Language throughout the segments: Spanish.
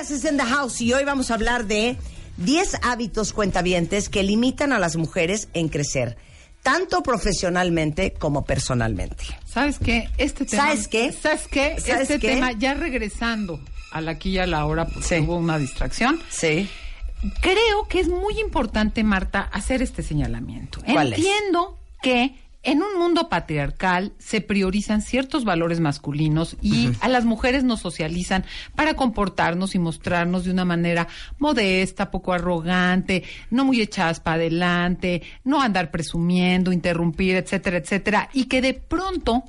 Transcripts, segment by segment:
Es en the house y hoy vamos a hablar de 10 hábitos cuentavientes que limitan a las mujeres en crecer, tanto profesionalmente como personalmente. ¿Sabes qué? Este tema. ¿Sabes qué? ¿Sabes qué? ¿Sabes este qué? tema, ya regresando a la aquí y a la hora, porque Sí. hubo una distracción. Sí. Creo que es muy importante, Marta, hacer este señalamiento. ¿Cuál es? Entiendo que en un mundo patriarcal se priorizan ciertos valores masculinos y a las mujeres nos socializan para comportarnos y mostrarnos de una manera modesta, poco arrogante, no muy echadas para adelante, no andar presumiendo, interrumpir, etcétera, etcétera, y que de pronto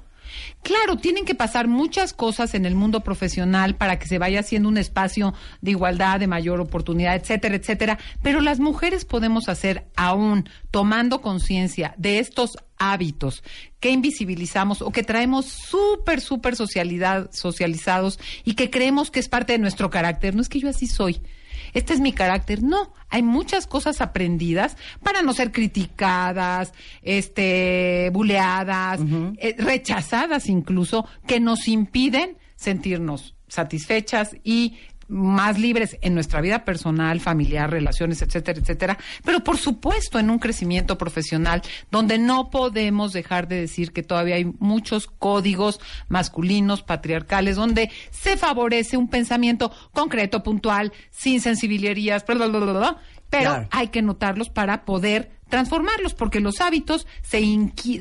Claro, tienen que pasar muchas cosas en el mundo profesional para que se vaya haciendo un espacio de igualdad, de mayor oportunidad, etcétera, etcétera. Pero las mujeres podemos hacer aún tomando conciencia de estos hábitos que invisibilizamos o que traemos súper, súper socializados y que creemos que es parte de nuestro carácter. No es que yo así soy. Este es mi carácter. No, hay muchas cosas aprendidas para no ser criticadas, este, buleadas, eh, rechazadas incluso, que nos impiden sentirnos satisfechas y más libres en nuestra vida personal, familiar, relaciones, etcétera, etcétera, pero por supuesto en un crecimiento profesional donde no podemos dejar de decir que todavía hay muchos códigos masculinos, patriarcales, donde se favorece un pensamiento concreto, puntual, sin bla, pero Claro. hay que notarlos para poder transformarlos, porque los hábitos se,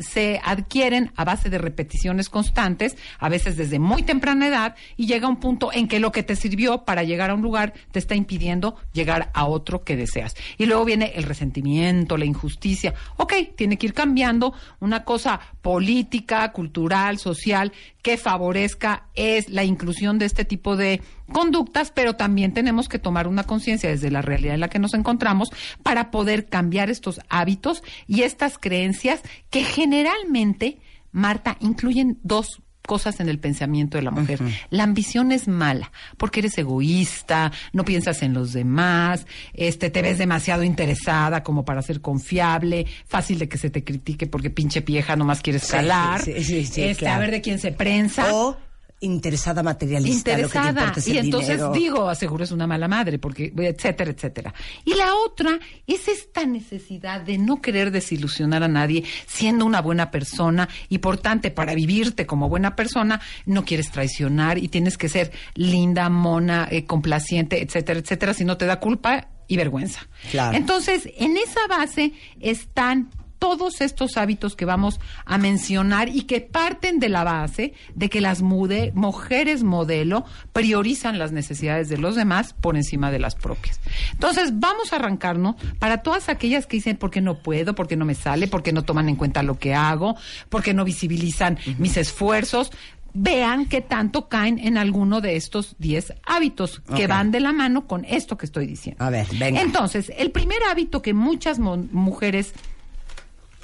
se adquieren a base de repeticiones constantes, a veces desde muy temprana edad, y llega un punto en que lo que te sirvió para llegar a un lugar te está impidiendo llegar a otro que deseas. Y luego viene el resentimiento, la injusticia. Ok, tiene que ir cambiando una cosa política, cultural, social, que favorezca es la inclusión de este tipo de conductas, pero también tenemos que tomar una conciencia desde la realidad en la que nos encontramos para poder cambiar estos hábitos y estas creencias que generalmente, Marta, incluyen dos cosas en el pensamiento de la mujer. La ambición es mala, porque eres egoísta, no piensas en los demás, este te ves demasiado interesada como para ser confiable, fácil de que se te critique porque pinche vieja nomás quieres calar, sí, sí, sí, este, claro. a ver de quién se prensa O interesada materialista, lo que te interesada importa es y entonces dinero. digo aseguro es una mala madre porque etcétera etcétera y la otra es esta necesidad de no querer desilusionar a nadie siendo una buena persona y por tanto para vivirte como buena persona no quieres traicionar y tienes que ser linda mona eh, complaciente etcétera etcétera si no te da culpa y vergüenza Claro. entonces en esa base están todos estos hábitos que vamos a mencionar y que parten de la base de que las mude- mujeres modelo priorizan las necesidades de los demás por encima de las propias. Entonces, vamos a arrancarnos para todas aquellas que dicen, porque no puedo, porque no me sale, porque no toman en cuenta lo que hago, porque no visibilizan mis esfuerzos. Vean qué tanto caen en alguno de estos 10 hábitos que van de la mano con esto que estoy diciendo. A ver, venga. Entonces, el primer hábito que muchas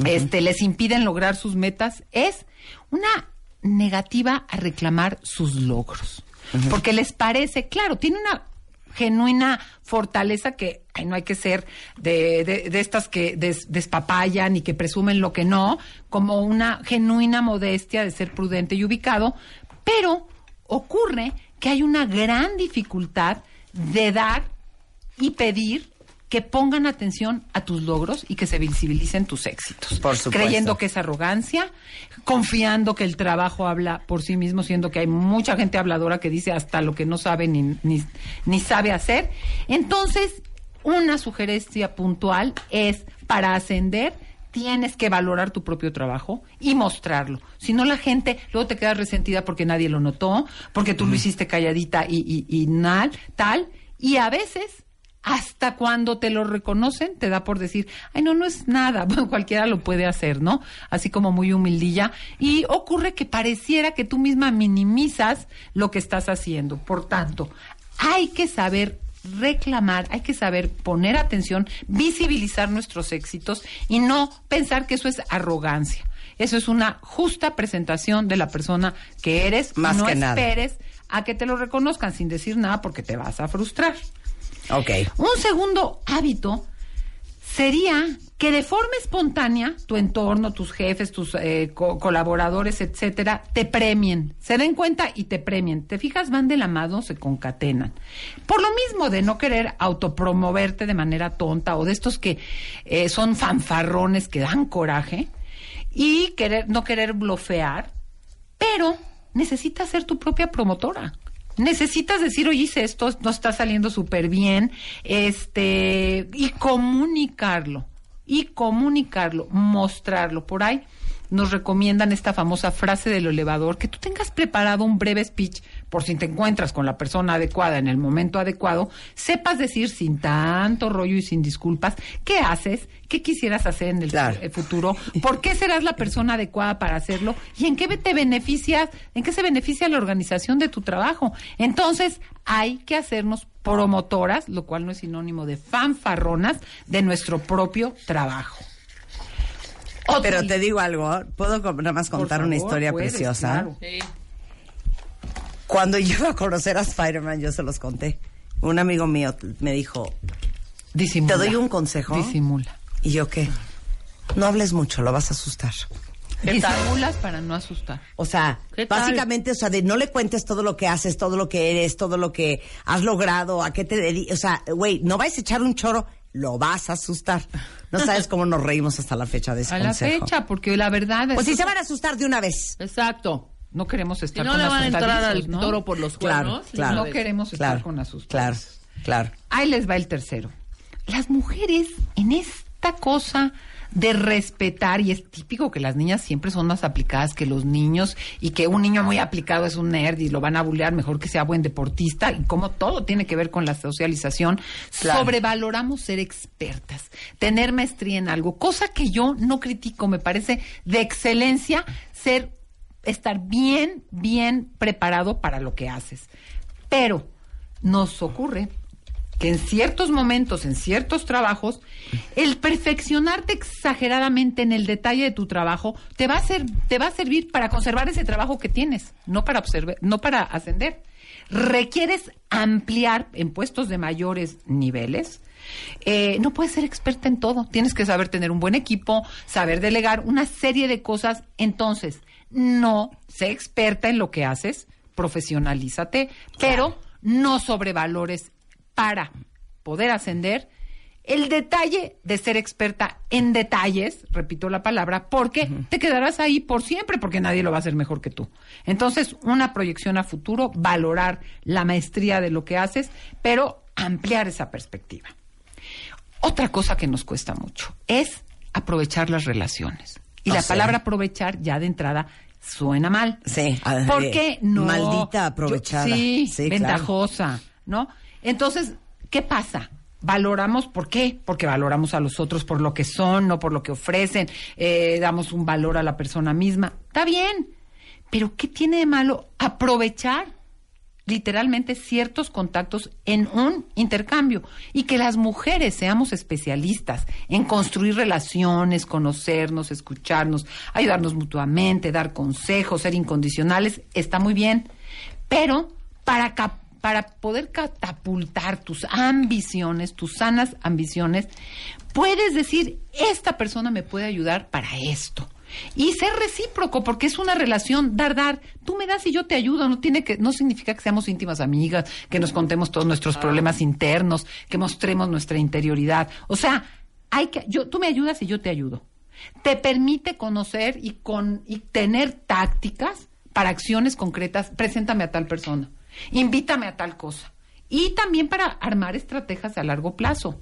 este, les impiden lograr sus metas es una negativa a reclamar sus logros. Porque les parece, claro, tiene una genuina fortaleza que ay, no hay que ser de, de- de estas que des- despapayan y que presumen lo que no, como una genuina modestia de ser prudente y ubicado, pero ocurre que hay una gran dificultad de dar y pedir que pongan atención a tus logros y que se visibilicen tus éxitos. Por supuesto. Creyendo que es arrogancia, confiando que el trabajo habla por sí mismo, siendo que hay mucha gente habladora que dice hasta lo que no sabe ni, ni, ni sabe hacer. Entonces, una sugerencia puntual es para ascender tienes que valorar tu propio trabajo y mostrarlo. Si no, la gente luego te queda resentida porque nadie lo notó, porque tú lo hiciste calladita y, y, y nal, tal. Y a veces, hasta cuando te lo reconocen, te da por decir, ay, no, no es nada. Bueno, cualquiera lo puede hacer, ¿no? Así como muy humildilla. Y ocurre que pareciera que tú misma minimizas lo que estás haciendo. Por tanto, hay que saber reclamar, hay que saber poner atención, visibilizar nuestros éxitos y no pensar que eso es arrogancia. Eso es una justa presentación de la persona que eres. Más no que nada. esperes a que te lo reconozcan sin decir nada porque te vas a frustrar. Ok. Un segundo hábito sería que de forma espontánea tu entorno, tus jefes, tus eh, co- colaboradores, etcétera, te premien, se den cuenta y te premien. Te fijas, van de la mano, se concatenan. Por lo mismo de no querer autopromoverte de manera tonta o de estos que eh, son fanfarrones que dan coraje y querer no querer blofear, pero necesitas ser tu propia promotora. Necesitas decir, oye, hice esto, no está saliendo súper bien, este, y comunicarlo, y comunicarlo, mostrarlo. Por ahí nos recomiendan esta famosa frase del elevador, que tú tengas preparado un breve speech por si te encuentras con la persona adecuada en el momento adecuado, sepas decir sin tanto rollo y sin disculpas qué haces, qué quisieras hacer en el Claro. eh, futuro, por qué serás la persona adecuada para hacerlo y en qué te beneficias, en qué se beneficia la organización de tu trabajo. Entonces, hay que hacernos promotoras, lo cual no es sinónimo de fanfarronas, de nuestro propio trabajo. Otro- Pero te digo algo, puedo nada más contar una historia puedes, preciosa. claro. Cuando yo iba a conocer a Spider-Man, yo se los conté. Un amigo mío me dijo, Disimula. ¿te doy un consejo? Disimula. ¿Y yo qué? No hables mucho, lo vas a asustar. Disimulas para no asustar. O sea, básicamente, o sea, de no le cuentes todo lo que haces, todo lo que eres, todo lo que has logrado, a qué te dedicas. O sea, güey, no vais a echar un choro, lo vas a asustar. No sabes cómo nos reímos hasta la fecha de ese A la fecha, porque la verdad es Pues si se van a asustar de una vez. Exacto. no queremos Si estar no con le van a entrar al ¿no? toro por los Claro, cuernos. claro. No queremos estar Claro, con asustados. claro, claro. Ahí les va el tercero. Las mujeres en esta cosa de respetar, y es típico que las niñas siempre son más aplicadas que los niños, y que un niño muy aplicado es un nerd y lo van a bullear, mejor que sea buen deportista, y como todo tiene que ver con la socialización, Claro. sobrevaloramos ser expertas, tener maestría en algo, cosa que yo no critico, me parece de excelencia ser, estar bien, bien preparado para lo que haces. Pero nos ocurre que en ciertos momentos, en ciertos trabajos, el perfeccionarte exageradamente en el detalle de tu trabajo te va a ser, te va a servir para conservar ese trabajo que tienes, no para observar, no para ascender. Requieres ampliar en puestos de mayores niveles. Eh, no puedes ser experta en todo. Tienes que saber tener un buen equipo, saber delegar una serie de cosas. Entonces, no sé experta en lo que haces, profesionalízate, pero no sobrevalores para poder ascender el detalle de ser experta en detalles, repito la palabra, porque te quedarás ahí por siempre, porque nadie lo va a hacer mejor que tú. Entonces, una proyección a futuro, valorar la maestría de lo que haces, pero ampliar esa perspectiva. Otra cosa que nos cuesta mucho es aprovechar las relaciones. Y O la sea. palabra aprovechar ya de entrada suena mal. Sí, a- ¿Por de- qué no? maldita aprovechada. Yo- sí, Sí, claro. ¿No? Entonces, ¿qué pasa? Valoramos, ¿por qué? Porque valoramos a los otros por lo que son, no por lo que ofrecen, eh, damos un valor a la persona misma. Está bien, pero ¿qué tiene de malo aprovechar literalmente ciertos contactos en un intercambio y que las mujeres seamos especialistas en construir relaciones, conocernos, escucharnos, ayudarnos mutuamente, dar consejos, ser incondicionales, está muy bien, pero para cap- para poder catapultar tus ambiciones, tus sanas ambiciones, puedes decir, esta persona me puede ayudar para esto. Y ser recíproco, porque es una relación dar, dar. Tú me das y yo te ayudo. No tiene que, no significa que seamos íntimas amigas, que nos contemos todos nuestros problemas internos, que mostremos nuestra interioridad. O sea, hay que, yo, tú me ayudas y yo te ayudo. Te permite conocer y con, y tener tácticas para acciones concretas. Preséntame a tal persona. Invítame a tal cosa. Y también para armar estrategias a largo plazo.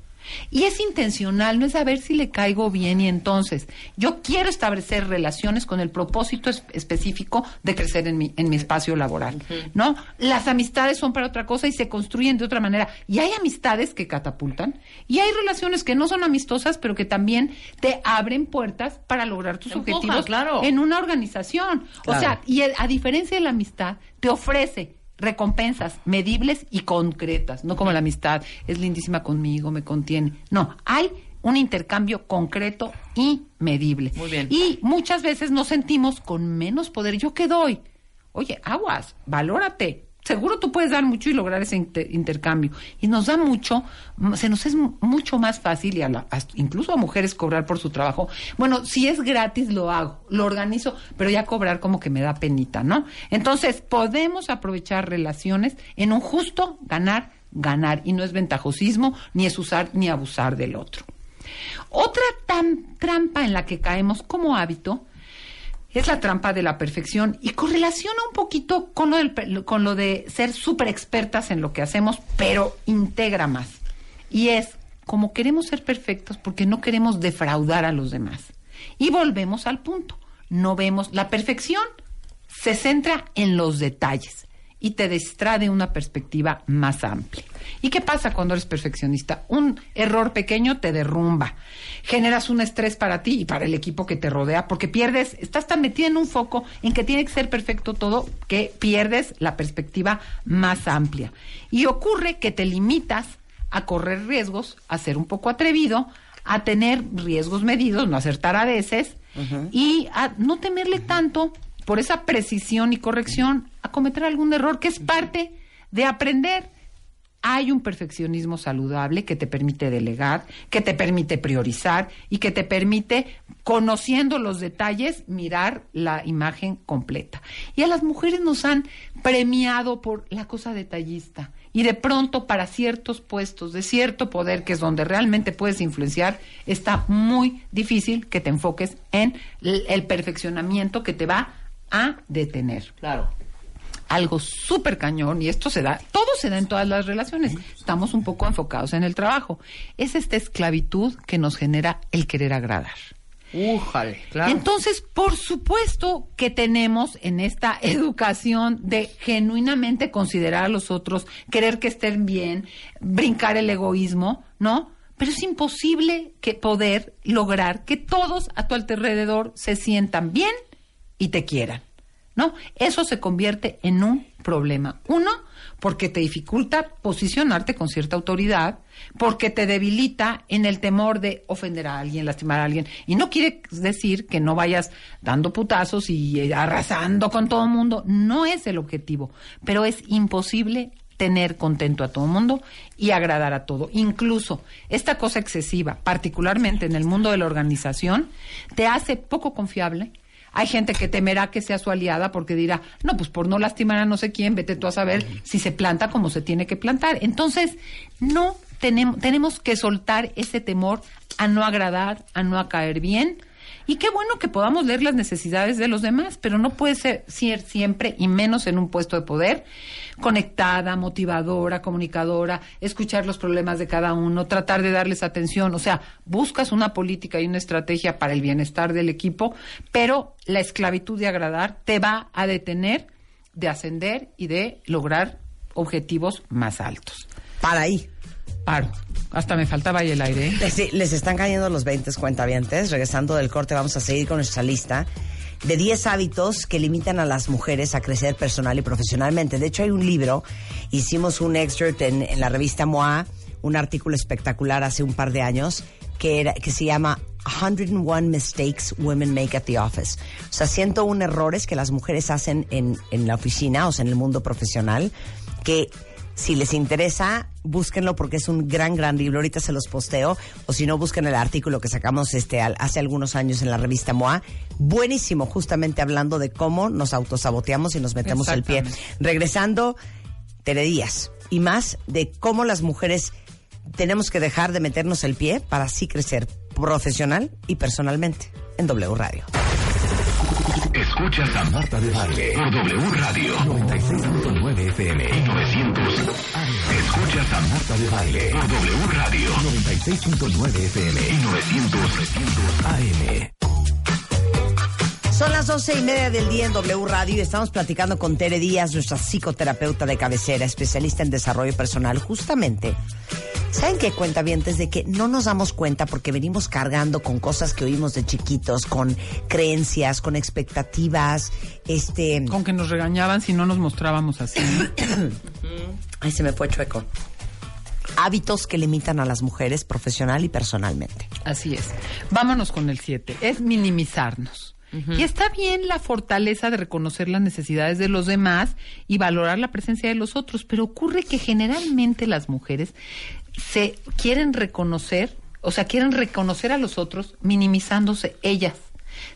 Y es intencional, no es saber si le caigo bien y entonces yo quiero establecer relaciones con el propósito es- específico de crecer en mi, en mi espacio laboral, ¿no? Las amistades son para otra cosa y se construyen de otra manera. Y hay amistades que catapultan y hay relaciones que no son amistosas, pero que también te abren puertas para lograr tus empuja, objetivos claro. en una organización. O sea, y el- a diferencia de la amistad, te ofrece recompensas medibles y concretas, no como la amistad, es lindísima conmigo, me contiene. No, hay un intercambio concreto y medible. Muy bien. Y muchas veces nos sentimos con menos poder. ¿Yo qué doy? Oye, aguas, valórate. Seguro tú puedes dar mucho y lograr ese intercambio. Y nos da mucho, se nos es mucho más fácil, y incluso a mujeres cobrar por su trabajo. Bueno, si es gratis lo hago, lo organizo, pero ya cobrar como que me da penita, ¿no? Entonces, podemos aprovechar relaciones en un justo ganar, ganar. Y no es ventajosismo, ni es usar ni abusar del otro. Otra trampa en la que caemos como hábito es la trampa de la perfección y correlaciona un poquito con lo, de ser súper expertas en lo que hacemos, pero integra más. Y es como queremos ser perfectos porque no queremos defraudar a los demás. Y volvemos al punto. No vemos la perfección, se centra en los detalles y te distrae una perspectiva más amplia. ¿Y qué pasa cuando eres perfeccionista? Un error pequeño te derrumba. Generas un estrés para ti y para el equipo que te rodea porque pierdes, estás tan metida en un foco en que tiene que ser perfecto todo que pierdes la perspectiva más amplia. Y ocurre que te limitas a correr riesgos, a ser un poco atrevido, a tener riesgos medidos, no acertar a veces y a no temerle tanto por esa precisión y corrección a cometer algún error que es parte de aprender. Hay un perfeccionismo saludable que te permite delegar, que te permite priorizar y que te permite, conociendo los detalles, mirar la imagen completa. Y a las mujeres nos han premiado por la cosa detallista. Y de pronto para ciertos puestos de cierto poder, que es donde realmente puedes influenciar, está muy difícil que te enfoques en el perfeccionamiento que te va a detener. Claro. Algo súper cañón, y esto se da, todo se da en todas las relaciones. Estamos un poco enfocados en el trabajo. Es esta esclavitud que nos genera el querer agradar. Claro. Entonces, por supuesto que tenemos en esta educación de genuinamente considerar a los otros, querer que estén bien, brincar el egoísmo, ¿no? Pero es imposible que poder lograr que todos a tu alrededor se sientan bien y te quieran. ¿No? Eso se convierte en un problema. Uno, porque te dificulta posicionarte con cierta autoridad, porque te debilita en el temor de ofender a alguien, lastimar a alguien. Y no quiere decir que no vayas dando putazos y eh, arrasando con todo el mundo. No es el objetivo, pero es imposible tener contento a todo el mundo y agradar a todo. Incluso esta cosa excesiva, particularmente en el mundo de la organización, te hace poco confiable, hay gente que temerá que sea su aliada porque dirá, no, pues por no lastimar a no sé quién, vete tú a saber si se planta como se tiene que plantar. Entonces, no tenemos, tenemos que soltar ese temor a no agradar, a no caer bien y qué bueno que podamos leer las necesidades de los demás, pero no puede ser, siempre, y menos en un puesto de poder, conectada, motivadora, comunicadora, escuchar los problemas de cada uno, tratar de darles atención. O sea, buscas una política y una estrategia para el bienestar del equipo, pero la esclavitud de agradar te va a detener de ascender y de lograr objetivos más altos. Para ahí. Paro. Hasta me faltaba ahí el aire. ¿eh? Sí, les están cayendo los 20 cuentavientes. Regresando del corte, vamos a seguir con nuestra lista de 10 hábitos que limitan a las mujeres a crecer personal y profesionalmente. De hecho, hay un libro, hicimos un excerpt en, la revista MOA, un artículo espectacular hace un par de años, que, era, que se llama 101 Mistakes Women Make at the Office. O sea, 101 errores que las mujeres hacen en, en la oficina, o sea, en el mundo profesional, que si les interesa, búsquenlo porque es un gran, gran libro. Ahorita se los posteo. O si no, busquen el artículo que sacamos este, hace algunos años en la revista MOA. Buenísimo, justamente hablando de cómo nos autosaboteamos y nos metemos el pie. Regresando, Tere Díaz. Y más de cómo las mujeres tenemos que dejar de meternos el pie para así crecer profesional y personalmente en W Radio. Escuchas a Marta de Baile por W Radio 96.9 FM y 900 Escuchas a Marta de Baile por W Radio 96.9 FM y 900 AM. Son las doce y media del día en W Radio y estamos platicando con Tere Díaz, nuestra psicoterapeuta de cabecera, especialista en desarrollo personal, justamente ¿Saben qué cuenta bien? De que no nos damos cuenta porque venimos cargando con cosas que oímos de chiquitos, con creencias, con expectativas, este... Con que nos regañaban si no nos mostrábamos así. Ay, se me fue chueco. Hábitos que limitan a las mujeres profesional y personalmente. Así es. Vámonos con el 7. Es minimizarnos. Y está bien la fortaleza de reconocer las necesidades de los demás y valorar la presencia de los otros, pero ocurre que generalmente las mujeres se quieren reconocer, o sea, quieren reconocer a los otros minimizándose ellas.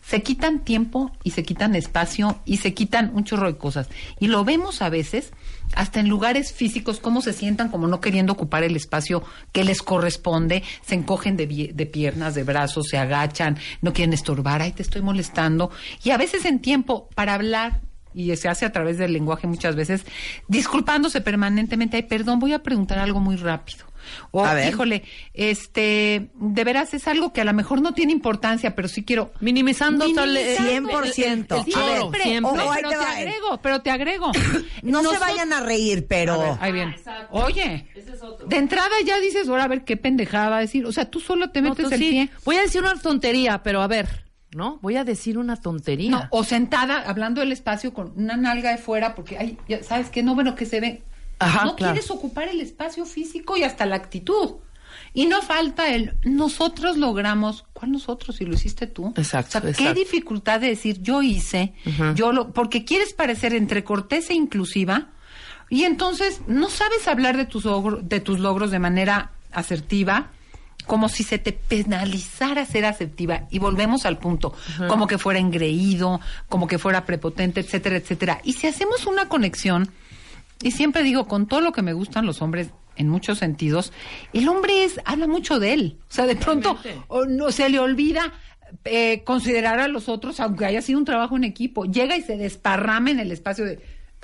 Se quitan tiempo y se quitan espacio y se quitan un chorro de cosas. Y lo vemos a veces hasta en lugares físicos, cómo se sientan como no queriendo ocupar el espacio que les corresponde, se encogen de, de, piernas, de brazos, se agachan, no quieren estorbar, ay, te estoy molestando. Y a veces en tiempo para hablar, y se hace a través del lenguaje muchas veces, disculpándose permanentemente, ay, perdón, voy a preguntar algo muy rápido. O, híjole, este, de veras es algo que a lo mejor no tiene importancia, pero sí quiero. Minimizando, Minimizando 100%. siempre, siempre. pero, te agrego, pero te agrego. no se vayan a reír, pero. ahí bien. Oye, de entrada ya dices, ahora a ver qué pendejada va a decir. O sea, tú solo te metes el pie. Voy a decir una tontería, pero a ver. ¿no? Voy a decir una tontería. No, o sentada, hablando del espacio con una nalga de fuera, porque, ay, ya, ¿sabes qué? No, bueno, que se ve no quieres ocupar el espacio físico y hasta la actitud. Y no falta el nosotros logramos, ¿cuál nosotros si lo hiciste tú? Exacto. O sea, qué dificultad de decir yo hice, yo lo, porque quieres parecer entre cortés e inclusiva y entonces no sabes hablar de tus de tus logros de manera asertiva, como si se te penalizara ser asertiva y volvemos al punto, como que fuera engreído, como que fuera prepotente, etcétera, etcétera. Y si hacemos una conexión y siempre digo, con todo lo que me gustan los hombres en muchos sentidos, el hombre es habla mucho de él. O sea, de pronto no se le olvida eh, considerar a los otros, aunque haya sido un trabajo en equipo. Llega y se desparrama en el espacio de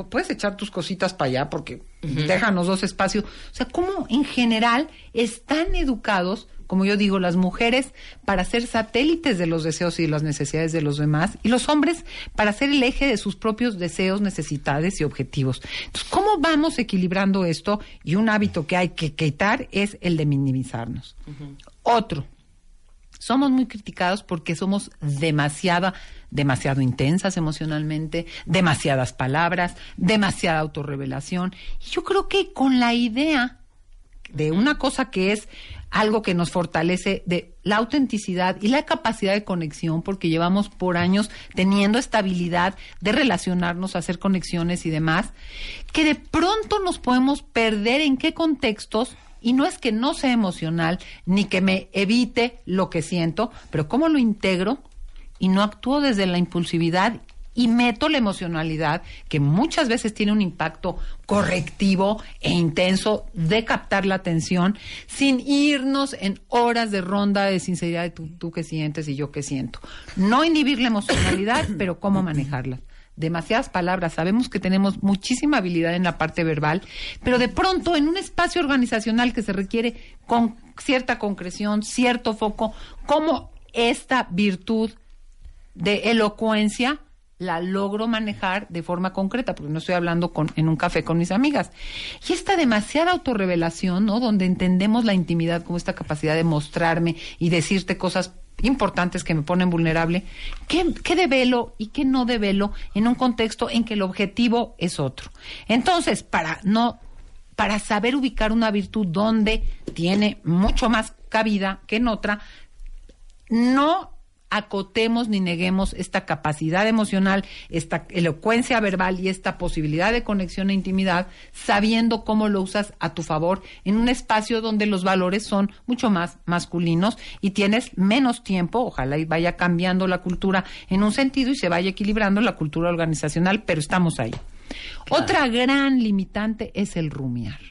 puedes echar tus cositas para allá porque déjanos dos espacios. O sea, cómo en general están educados como yo digo, las mujeres para ser satélites de los deseos y las necesidades de los demás, y los hombres para ser el eje de sus propios deseos, necesidades y objetivos. Entonces, ¿cómo vamos equilibrando esto? Y un hábito que hay que quitar es el de minimizarnos. Otro, somos muy criticados porque somos demasiada, demasiado intensas emocionalmente, demasiadas palabras, demasiada autorrevelación. Y yo creo que con la idea de una cosa que es algo que nos fortalece de la autenticidad y la capacidad de conexión, porque llevamos por años teniendo estabilidad de relacionarnos, hacer conexiones y demás, que de pronto nos podemos perder en qué contextos y no es que no sea emocional ni que me evite lo que siento, pero cómo lo integro y no actúo desde la impulsividad y meto la emocionalidad, que muchas veces tiene un impacto correctivo e intenso de captar la atención, sin irnos en horas de ronda de sinceridad de tú, tú qué sientes y yo qué siento. No inhibir la emocionalidad, pero cómo manejarla demasiadas palabras, sabemos que tenemos muchísima habilidad en la parte verbal, pero de pronto en un espacio organizacional que se requiere con cierta concreción, cierto foco, como esta virtud de elocuencia la logro manejar de forma concreta, porque no estoy hablando con, en un café con mis amigas. Y esta demasiada autorrevelación, ¿no? Donde entendemos la intimidad como esta capacidad de mostrarme y decirte cosas importantes que me ponen vulnerable, ¿qué, qué develo y qué no develo en un contexto en que el objetivo es otro? Entonces, para no para saber ubicar una virtud donde tiene mucho más cabida que en otra, no acotemos ni neguemos esta capacidad emocional, esta elocuencia verbal y esta posibilidad de conexión e intimidad, sabiendo cómo lo usas a tu favor en un espacio donde los valores son mucho más masculinos y tienes menos tiempo, ojalá y vaya cambiando la cultura en un sentido y se vaya equilibrando la cultura organizacional, pero estamos ahí. Otra gran limitante es el rumiar.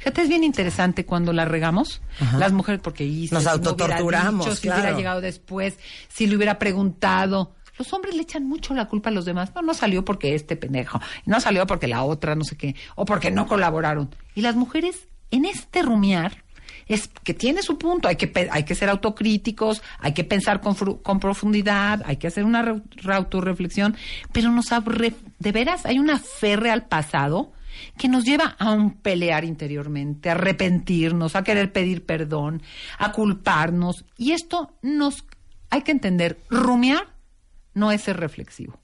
Fíjate, es bien interesante cuando la regamos, las mujeres, porque nos autotorturamos. si hubiera llegado después, si le hubiera preguntado. Los hombres le echan mucho la culpa a los demás. No, no salió porque este pendejo, no salió porque la otra, no sé qué, o porque no colaboraron. Y las mujeres, en este rumiar, es que tiene su punto, hay que, hay que ser autocríticos, hay que pensar con, con profundidad, hay que hacer una autorreflexión, pero nos de veras hay una fe al pasado que nos lleva a un pelear interiormente, a arrepentirnos, a querer pedir perdón, a culparnos. Y esto nos hay que entender, rumiar no es ser reflexivo.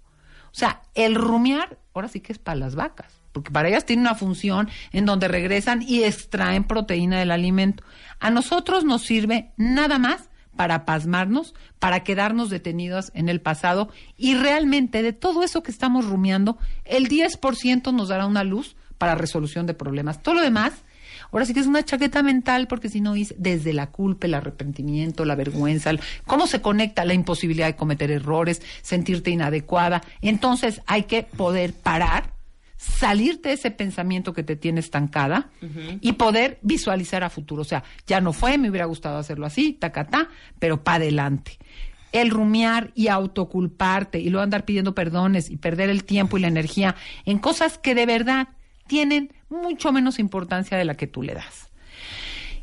O sea, el rumiar ahora sí que es para las vacas, porque para ellas tiene una función en donde regresan y extraen proteína del alimento. A nosotros nos sirve nada más para pasmarnos, para quedarnos detenidos en el pasado y realmente de todo eso que estamos rumiando, el 10% nos dará una luz para resolución de problemas. Todo lo demás, ahora sí que es una chaqueta mental porque si no es desde la culpa, el arrepentimiento, la vergüenza, el- cómo se conecta la imposibilidad de cometer errores, sentirte inadecuada. Entonces hay que poder parar salirte de ese pensamiento que te tiene estancada y poder visualizar a futuro. O sea, ya no fue, me hubiera gustado hacerlo así, tacatá, pero para adelante. El rumiar y autoculparte y luego andar pidiendo perdones y perder el tiempo y la energía en cosas que de verdad tienen mucho menos importancia de la que tú le das.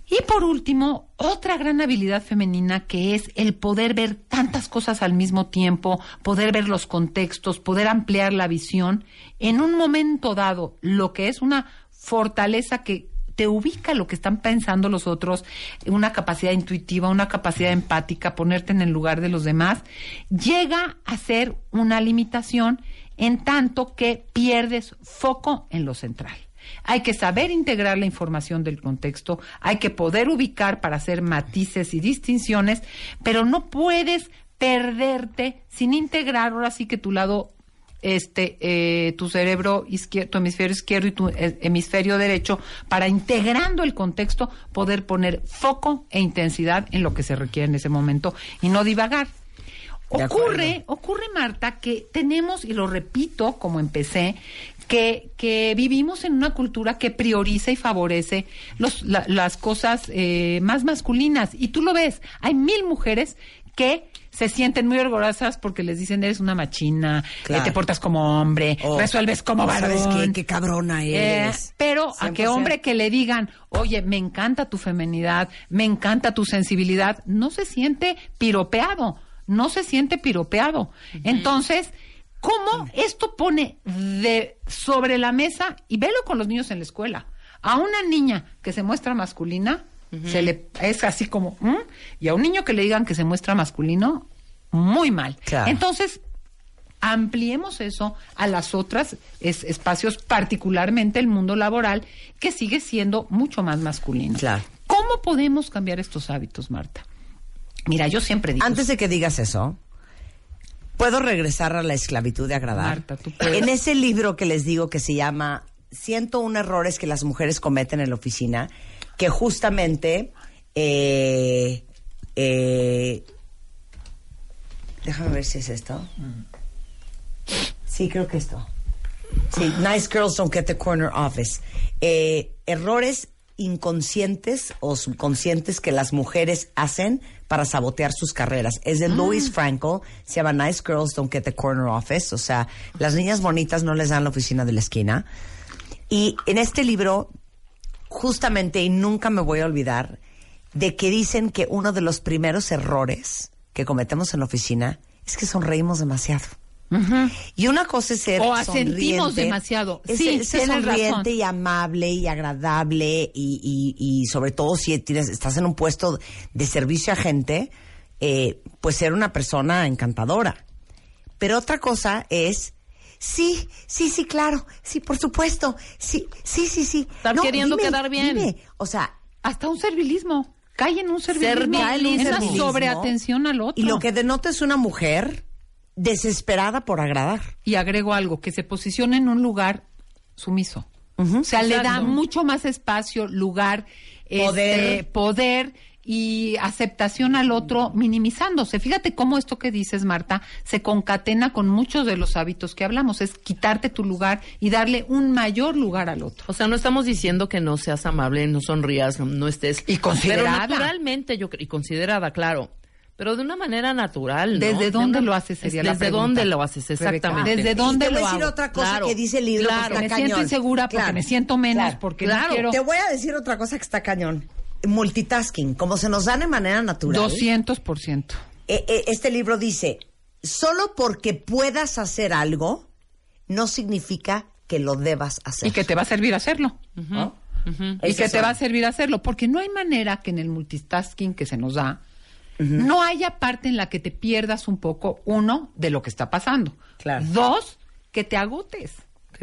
Y por último, otra gran habilidad femenina que es el poder ver tantas cosas al mismo tiempo, poder ver los contextos, poder ampliar la visión. En un momento dado, lo que es una fortaleza que te ubica lo que están pensando los otros, una capacidad intuitiva, una capacidad empática, ponerte en el lugar de los demás, llega a ser una limitación en tanto que pierdes foco en lo central. Hay que saber integrar la información del contexto, hay que poder ubicar para hacer matices y distinciones, pero no puedes perderte sin integrar ahora sí que tu lado este eh, tu cerebro izquierdo, tu hemisferio izquierdo y tu eh, hemisferio derecho para integrando el contexto poder poner foco e intensidad en lo que se requiere en ese momento y no divagar. Ocurre, ocurre Marta que tenemos y lo repito como empecé que, que vivimos en una cultura que prioriza y favorece los, la- las cosas eh, más masculinas y tú lo ves, hay mil mujeres que se sienten muy orgullosas porque les dicen eres una machina, Claro. eh, te portas como hombre, O, resuelves como ¿Sabes varón. qué? Qué cabrona Eh, eres. pero a qué 100%. hombre que le digan, oye, me encanta tu femenidad, me encanta tu sensibilidad, no se siente piropeado, no se siente piropeado. Entonces, ¿cómo esto pone de sobre la mesa y velo con los niños en la escuela? A una niña que se muestra masculina, se le es así como, y a un niño que le digan que se muestra masculino, muy mal. Claro. Entonces, ampliemos eso a las otras es- espacios, particularmente el mundo laboral, que sigue siendo mucho más masculino. Claro. ¿Cómo podemos cambiar estos hábitos, Marta? Mira, yo siempre digo. Antes de que digas eso, ¿puedo regresar a la esclavitud de agradar? Marta, tú puedes. En ese libro que les digo que se llama 101 errores que las mujeres cometen en la oficina, que justamente... eh, eh, déjame ver si es esto. Sí, creo que esto. Sí, Nice Girls Don't Get the Corner Office. Eh, errores inconscientes o subconscientes que las mujeres hacen para sabotear sus carreras. Es de Louis Frankel, se llama Nice Girls Don't Get the Corner Office, o sea, las niñas bonitas no les dan la oficina de la esquina. Y en este libro, justamente, y nunca me voy a olvidar, de que dicen que uno de los primeros errores que cometemos en la oficina es que sonreímos demasiado. Y una cosa es ser O asentimos sonriente, demasiado. es Sí, ser- sonriente razón. y amable y agradable y, y- y sobre todo si tienes, estás en un puesto de servicio a gente, eh, pues ser una persona encantadora. Pero otra cosa es, sí, sí, sí, claro, sí, por supuesto, sí, sí, sí, sí. Estar queriendo quedar bien. dime. O sea, Hasta un servilismo. Cae en un servilismo. Servilismo. Servilismo. sobreatención al otro. y lo que denota es una mujer desesperada por agradar. Y agrego algo, que se posiciona en un lugar sumiso. O sea, le da Exacto. mucho más espacio, lugar, Poder. este, poder y aceptación al otro, minimizándose. Fíjate cómo esto que dices, Marta, se concatena con muchos de los hábitos que hablamos. Es quitarte tu lugar y darle un mayor lugar al otro. O sea, no estamos diciendo que no seas amable, no sonrías, no, no estés... Y considerada. Pero naturalmente, yo y considerada, claro. Pero de una manera natural, ¿no? ¿Desde De dónde una- lo haces? Sería la ¿Desde pregunta. dónde lo haces? Exactamente. ¿Desde dónde y te voy lo decir otra cosa Claro, que dice el libro claro. que está me cañón. siento insegura porque Claro, me siento menos, claro. porque claro. no quiero... Te voy a decir otra cosa que está cañón. Multitasking, como se nos da de manera natural. 200%. Eh, eh, este libro dice, solo porque puedas hacer algo, no significa que lo debas hacer. Y que te va a servir hacerlo. ¿no? Y que te va a servir hacerlo, porque no hay manera que en el multitasking que se nos da, no haya parte en la que te pierdas un poco, uno, de lo que está pasando. Claro. Dos, que te agotes.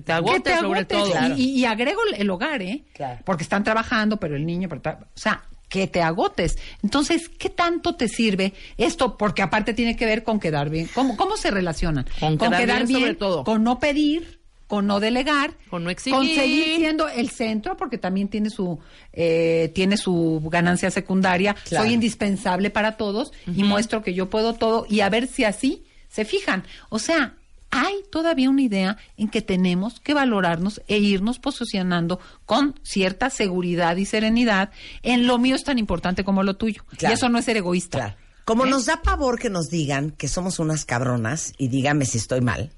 Que te agotes, Que te sobre agotes. todo. Y, y- y agrego el hogar, ¿eh? Claro. Porque están trabajando, pero el niño, pero o sea, que te agotes. Entonces, ¿qué tanto te sirve esto? Porque aparte tiene que ver con quedar bien. ¿Cómo, cómo se relacionan? Con quedar bien, sobre todo. con no pedir, con no delegar, Con no exigir. con seguir siendo el centro, porque también tiene su eh, tiene su ganancia secundaria. Claro. Soy indispensable para todos y muestro que yo puedo todo y a ver si así se fijan. O sea, hay todavía una idea en que tenemos que valorarnos e irnos posicionando con cierta seguridad y serenidad en lo mío es tan importante como lo tuyo. Claro. Y eso no es ser egoísta. Claro. Como ¿Eh? nos da pavor que nos digan que somos unas cabronas, y dígame si estoy mal,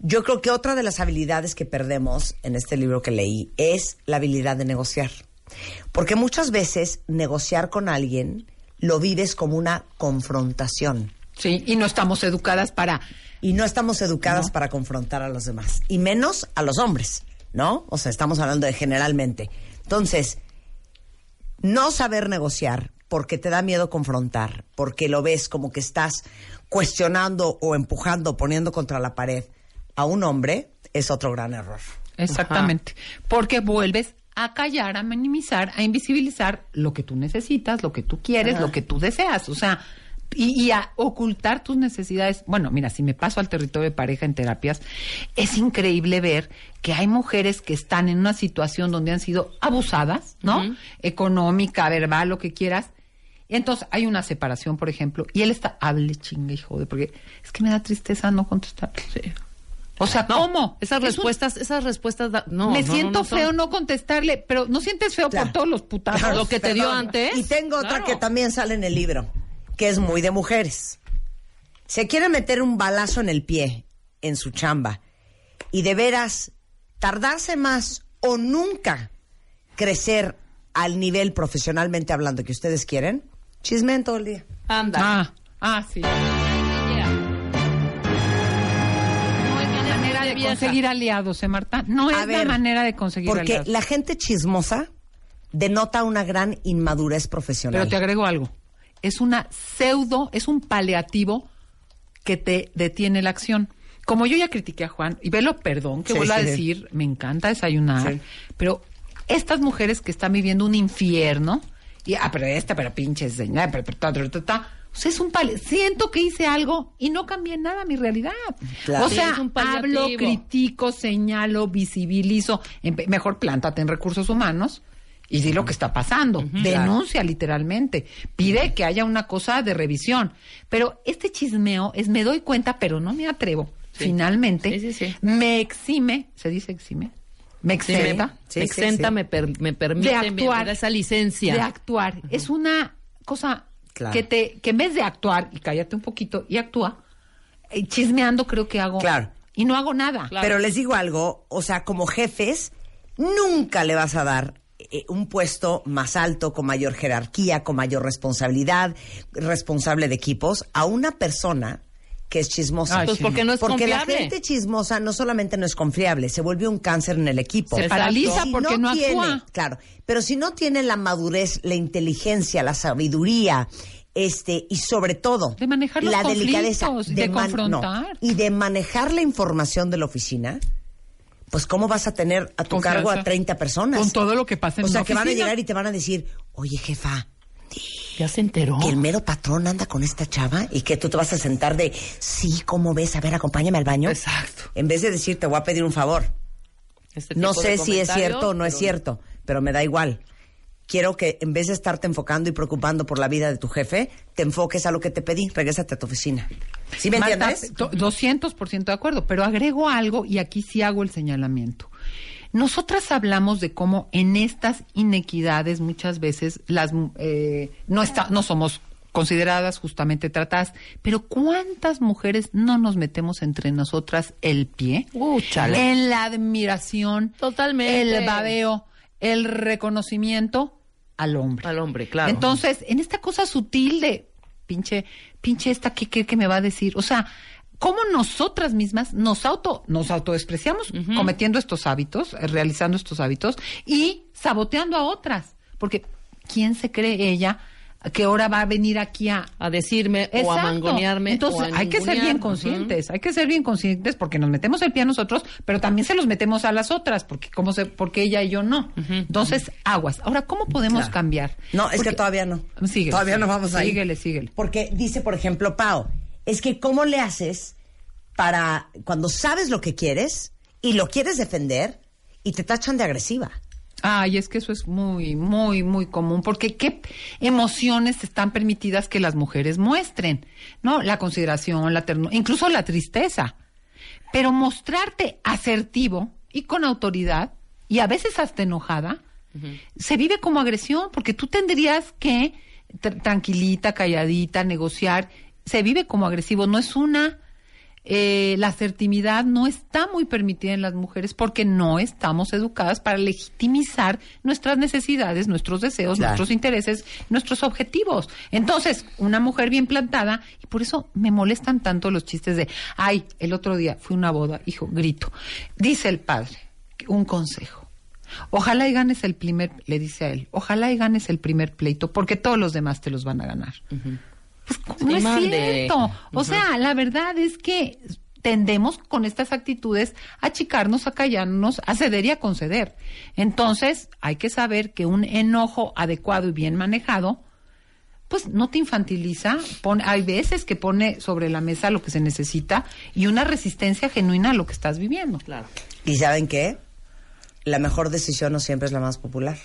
yo creo que otra de las habilidades que perdemos en este libro que leí es la habilidad de negociar. Porque muchas veces negociar con alguien lo vives como una confrontación. Sí, y no estamos educadas para Y no estamos educadas No. para confrontar a los demás. Y menos a los hombres, ¿no? O sea, estamos hablando de generalmente. Entonces, no saber negociar porque te da miedo confrontar, porque lo ves como que estás cuestionando o empujando, poniendo contra la pared a un hombre, es otro gran error. Exactamente. Porque vuelves a callar, a minimizar, a invisibilizar lo que tú necesitas, lo que tú quieres, lo que tú deseas. O sea, y, y a ocultar tus necesidades. Bueno, mira, si me paso al territorio de pareja en terapias, es increíble ver que hay mujeres que están en una situación donde han sido abusadas, ¿no? Económica, verbal, lo que quieras. Y entonces hay una separación, por ejemplo, y él está, hable chingue y jode, porque es que me da tristeza no contestar. O sea, No, ¿cómo? Esas Es un- respuestas, esas respuestas, da- no. me no, no, siento no son- feo no contestarle, pero no sientes feo Claro. por todos los putazos. Claro, lo que te dio antes. Y tengo otra Claro. que también sale en el libro, que es muy de mujeres. Se quiere meter un balazo en el pie en su chamba y de veras tardarse más o nunca crecer al nivel profesionalmente hablando que ustedes quieren, chismen todo el día. Anda. Ah, ah, sí. No es la manera de conseguir aliados, ¿eh, Marta? No es la manera de conseguir Porque aliados. la gente chismosa denota una gran inmadurez profesional. Pero te agrego algo. Es una pseudo, es un paliativo que te detiene la acción. Como yo ya critiqué a Juan, y velo, perdón, que Sí, vuelva a sí. decir, me encanta desayunar, Sí. pero estas mujeres que están viviendo un infierno, y, ah, pero esta, pero pinches, señora, pero, pero, ta, ta, ta, ta, o sea, es un pali Siento que hice algo y no cambié nada mi realidad. Claro. O sea, es un paliativo. hablo, critico, señalo, visibilizo. Mejor plántate en recursos humanos y di lo que está pasando. Denuncia literalmente. Pide que haya una cosa de revisión. Pero este chismeo es me doy cuenta, pero no me atrevo. Finalmente, Sí, sí, sí. me exime, ¿se dice exime? Me Sí, me- exenta Sí, me sí, exenta. Me, per- me permite, de actuar. esa licencia. De actuar. Es una cosa Claro. que te que en vez de actuar, y cállate un poquito, y actúa, eh, chismeando creo que hago. Claro. Y no hago nada. Claro. Pero les digo algo, o sea, como jefes, nunca le vas a dar eh, un puesto más alto, con mayor jerarquía, con mayor responsabilidad, responsable de equipos, a una persona que es chismosa. Ay, Pues porque no es Porque confiable. la gente chismosa no solamente no es confiable, se vuelve un cáncer en el equipo. Se paraliza Si porque no, tiene, actúa. Claro, pero si no tiene la madurez, la inteligencia, la sabiduría, este y sobre todo De manejar los la delicadeza conflictos, de no, confrontar. y de manejar la información de la oficina, pues cómo vas a tener a tu Confianza. cargo a 30 personas. Con todo lo que pasa en O sea, una que van a llegar y te van a decir, "Oye, jefa, Ya se enteró. que el mero patrón anda con esta chava y que tú te vas a sentar de, sí, ¿cómo ves? A ver, acompáñame al baño. Exacto. En vez de decir, te voy a pedir un favor. Este No sé si es cierto o no es cierto, pero me da igual. Quiero que en vez de estarte enfocando y preocupando por la vida de tu jefe, te enfoques a lo que te pedí. Regrésate a tu oficina. ¿Sí me Marta, entiendes? to- 200% de acuerdo, pero agrego algo y aquí sí hago el señalamiento. Nosotras hablamos de cómo en estas inequidades muchas veces las eh, no está, no somos consideradas justamente tratadas, pero cuántas mujeres no nos metemos entre nosotras el pie Uh, chale. en la admiración, Totalmente. el babeo, el reconocimiento al hombre. Al hombre, claro. Entonces, en esta cosa sutil de pinche, pinche esta, ¿qué cree que me va a decir? O sea, cómo nosotras mismas nos auto, nos autodespreciamos cometiendo estos hábitos, eh, realizando estos hábitos y saboteando a otras. Porque, ¿quién se cree ella ¿A qué hora va a venir aquí a, A decirme o a mangonearme. Entonces, o a hay que ser bien conscientes, hay que ser bien conscientes porque nos metemos el pie a nosotros, pero también se los metemos a las otras, porque cómo se, porque ella y yo no. Entonces, aguas. Ahora, ¿cómo podemos Claro. cambiar? No, es que todavía no. Síguele, todavía no vamos ahí. Síguele, síguele. Porque dice, por ejemplo, Pau, es que ¿cómo le haces para cuando sabes lo que quieres y lo quieres defender y te tachan de agresiva? Ay, es que eso es muy, muy, muy común, porque qué emociones están permitidas que las mujeres muestren, ¿no? La consideración, la ternura, incluso la tristeza. Pero mostrarte asertivo y con autoridad, y a veces hasta enojada, se vive como agresión, porque tú tendrías que, tr- tranquilita, calladita, negociar, se vive como agresivo, no es una eh, la asertividad no está muy permitida en las mujeres porque no estamos educadas para legitimizar nuestras necesidades, nuestros deseos, Claro. nuestros intereses, nuestros objetivos. Entonces, una mujer bien plantada, y por eso me molestan tanto los chistes de, ay, el otro día fui a una boda, hijo, grito. Dice el padre, un consejo. Ojalá y ganes el primer, le dice a él, ojalá y ganes el primer pleito, porque todos los demás te los van a ganar. Pues, Sí, no es mande. cierto. O sea, la verdad es que tendemos con estas actitudes a achicarnos, a callarnos, a ceder y a conceder. Entonces, hay que saber que un enojo adecuado y bien manejado, pues no te infantiliza. Pone, hay veces que pone sobre la mesa lo que se necesita y una resistencia genuina a lo que estás viviendo. Claro. ¿Y saben qué? La mejor decisión no siempre es la más popular.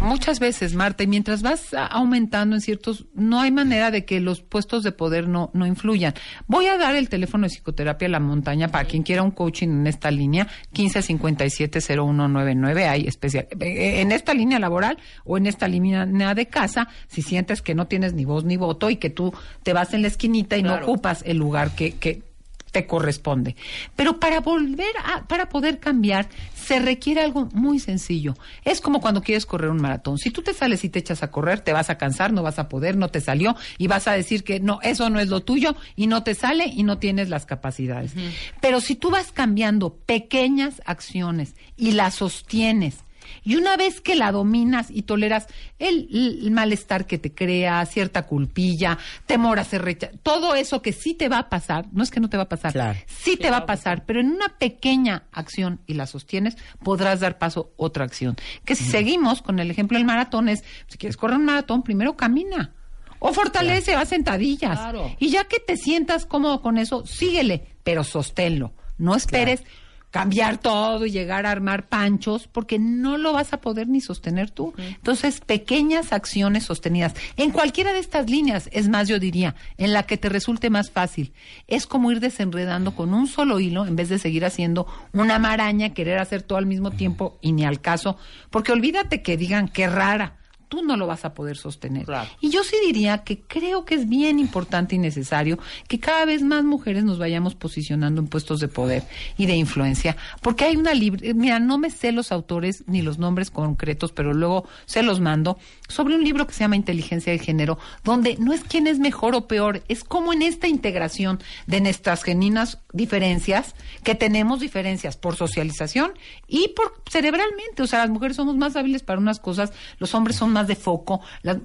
Muchas veces, Marta, y mientras vas aumentando en ciertos, no hay manera de que los puestos de poder no, no influyan. Voy a dar el teléfono de psicoterapia a la montaña para quien quiera un coaching en esta línea, 1557-0199, hay especial, eh, en esta línea laboral o en esta línea de casa, si sientes que no tienes ni voz ni voto y que tú te vas en la esquinita y no ocupas el lugar que, que te corresponde. Pero para volver a, para poder cambiar, se requiere algo muy sencillo. Es como cuando quieres correr un maratón. Si tú te sales y te echas a correr, te vas a cansar, no vas a poder, no te salió y vas a decir que no, eso no es lo tuyo y no te sale y no tienes las capacidades. Pero si tú vas cambiando pequeñas acciones y las sostienes, y una vez que la dominas y toleras el, el malestar que te crea, cierta culpilla, temor a ser rechazado, todo eso que sí te va a pasar, no es que no te va a pasar, Claro. sí te va a pasar, pero en una pequeña acción y la sostienes, podrás dar paso a otra acción. Que si seguimos con el ejemplo del maratón es, si quieres correr un maratón, primero camina. O fortalece, haz sentadillas. Claro. Y ya que te sientas cómodo con eso, síguele, pero sosténlo. No esperes cambiar todo y llegar a armar panchos, porque no lo vas a poder ni sostener tú. Entonces, pequeñas acciones sostenidas. En cualquiera de estas líneas, es más, yo diría, en la que te resulte más fácil. Es como ir desenredando con un solo hilo en vez de seguir haciendo una maraña, querer hacer todo al mismo tiempo y ni al caso. Porque olvídate que digan qué rara. Tú no lo vas a poder sostener. Claro. Y yo sí diría que creo que es bien importante y necesario que cada vez más mujeres nos vayamos posicionando en puestos de poder y de influencia, porque hay una libre, mira, no me sé los autores ni los nombres concretos, pero luego se los mando, sobre un libro que se llama Inteligencia de Género, donde no es quién es mejor o peor, es como en esta integración de nuestras genuinas diferencias, que tenemos diferencias por socialización y por cerebralmente, o sea, las mujeres somos más hábiles para unas cosas, los hombres son más de foco, las-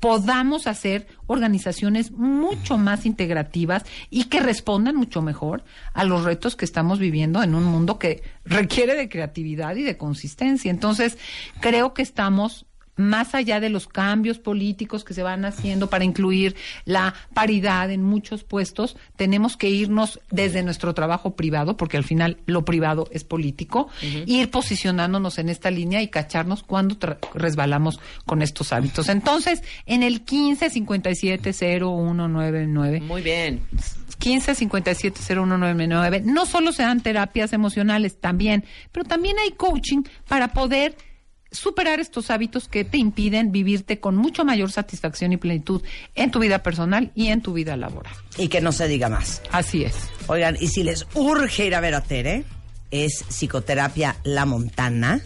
podamos hacer organizaciones mucho más integrativas y que respondan mucho mejor a los retos que estamos viviendo en un mundo que requiere de creatividad y de consistencia. Entonces, creo que estamos más allá de los cambios políticos que se van haciendo para incluir la paridad en muchos puestos, tenemos que irnos desde nuestro trabajo privado, porque al final lo privado es político, ir posicionándonos en esta línea y cacharnos cuando resbalamos con estos hábitos. Entonces, en el 15 57 0199 Muy bien. 15 57 0199 no solo se dan terapias emocionales también, pero también hay coaching para poder superar estos hábitos que te impiden vivirte con mucho mayor satisfacción y plenitud en tu vida personal y en tu vida laboral. Y que no se diga más. Así es. Oigan, y si les urge ir a ver a Tere, es psicoterapia La Montana,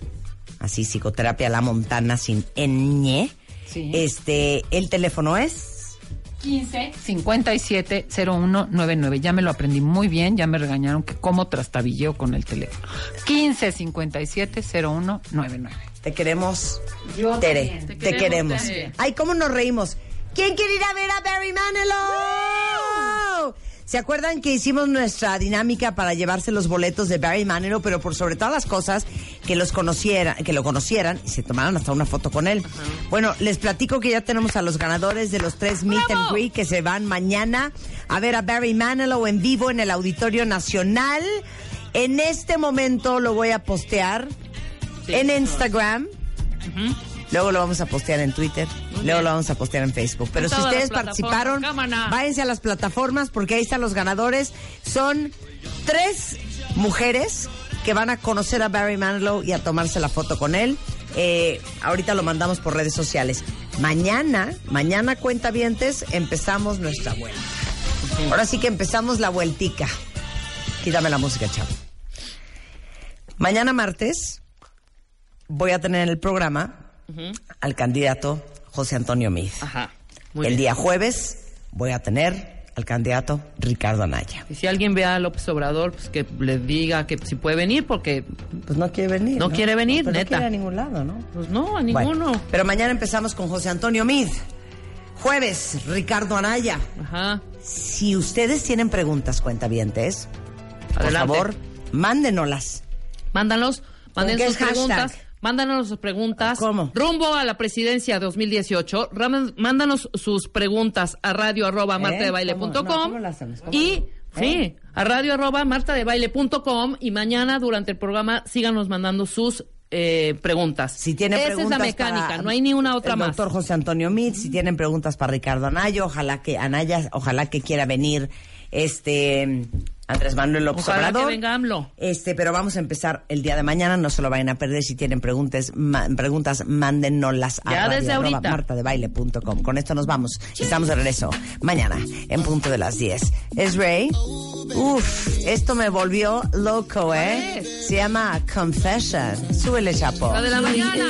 así psicoterapia La Montana sin ñ. Sí. Este, el teléfono es 15 57 0199. Ya me lo aprendí muy bien, ya me regañaron que cómo trastabilleo con el teléfono. 15 57 0199. Te queremos, Yo Tere. también. Te, Te queremos. Ay, cómo nos reímos. ¿Quién quiere ir a ver a Barry Manilow? ¿Se acuerdan que hicimos nuestra dinámica para llevarse los boletos de Barry Manilow, pero por sobre todas las cosas que los conocieran, que lo conocieran y se tomaran hasta una foto con él? Bueno, les platico que ya tenemos a los ganadores de los tres Meet and Greet que se van mañana a ver a Barry Manilow en vivo en el Auditorio Nacional. En este momento lo voy a postear en Instagram. Luego lo vamos a postear en Twitter. Luego lo vamos a postear en Facebook. Pero si ustedes participaron, cámara. váyanse a las plataformas porque ahí están los ganadores. Son tres mujeres que van a conocer a Barry Manilow y a tomarse la foto con él. Eh, ahorita lo mandamos por redes sociales. Mañana, mañana cuentavientes, empezamos nuestra vuelta. Ahora sí que empezamos la vueltica. Quítame la música, chavo. Mañana martes voy a tener en el programa al candidato José Antonio Meade. Ajá. Muy el bien. día jueves voy a tener al candidato Ricardo Anaya. Y si alguien ve a López Obrador, pues que le diga que si puede venir, porque Pues no quiere venir. No quiere venir, Pues neta. No quiere a ningún lado, ¿no? pues no, a Bueno, ninguno. pero mañana empezamos con José Antonio Meade. Jueves, Ricardo Anaya. Ajá. Si ustedes tienen preguntas, cuentavientes, por Adelante. favor, mándenoslas. Mándanos, manden qué sus preguntas. Mándanos sus preguntas. ¿Cómo? Rumbo a la presidencia 2018. Ram- Mándanos sus preguntas a radio arroba martadebaile.com. ¿Cómo? No. Y, ¿Eh? sí, a radio arroba martadebaile.com. Y mañana, durante el programa, síganos mandando sus eh, preguntas. Si tienen Esa preguntas es la mecánica, para no hay ni una otra el más. doctor José Antonio Meade, si tienen preguntas para Ricardo Anaya, ojalá que Anaya, ojalá que quiera venir este Andrés Manuel López Ojalá Obrador. que venga AMLO. Este, pero vamos a empezar el día de mañana, no se lo vayan a perder. Si tienen preguntas, ma- preguntas mándennoslas a martadebaile.com. Con esto nos vamos. Estamos de regreso mañana en punto de las 10. Es Ray. Uf, esto me volvió loco, ¿eh? Se llama Confession. Súbele, chapo. La de la mañana.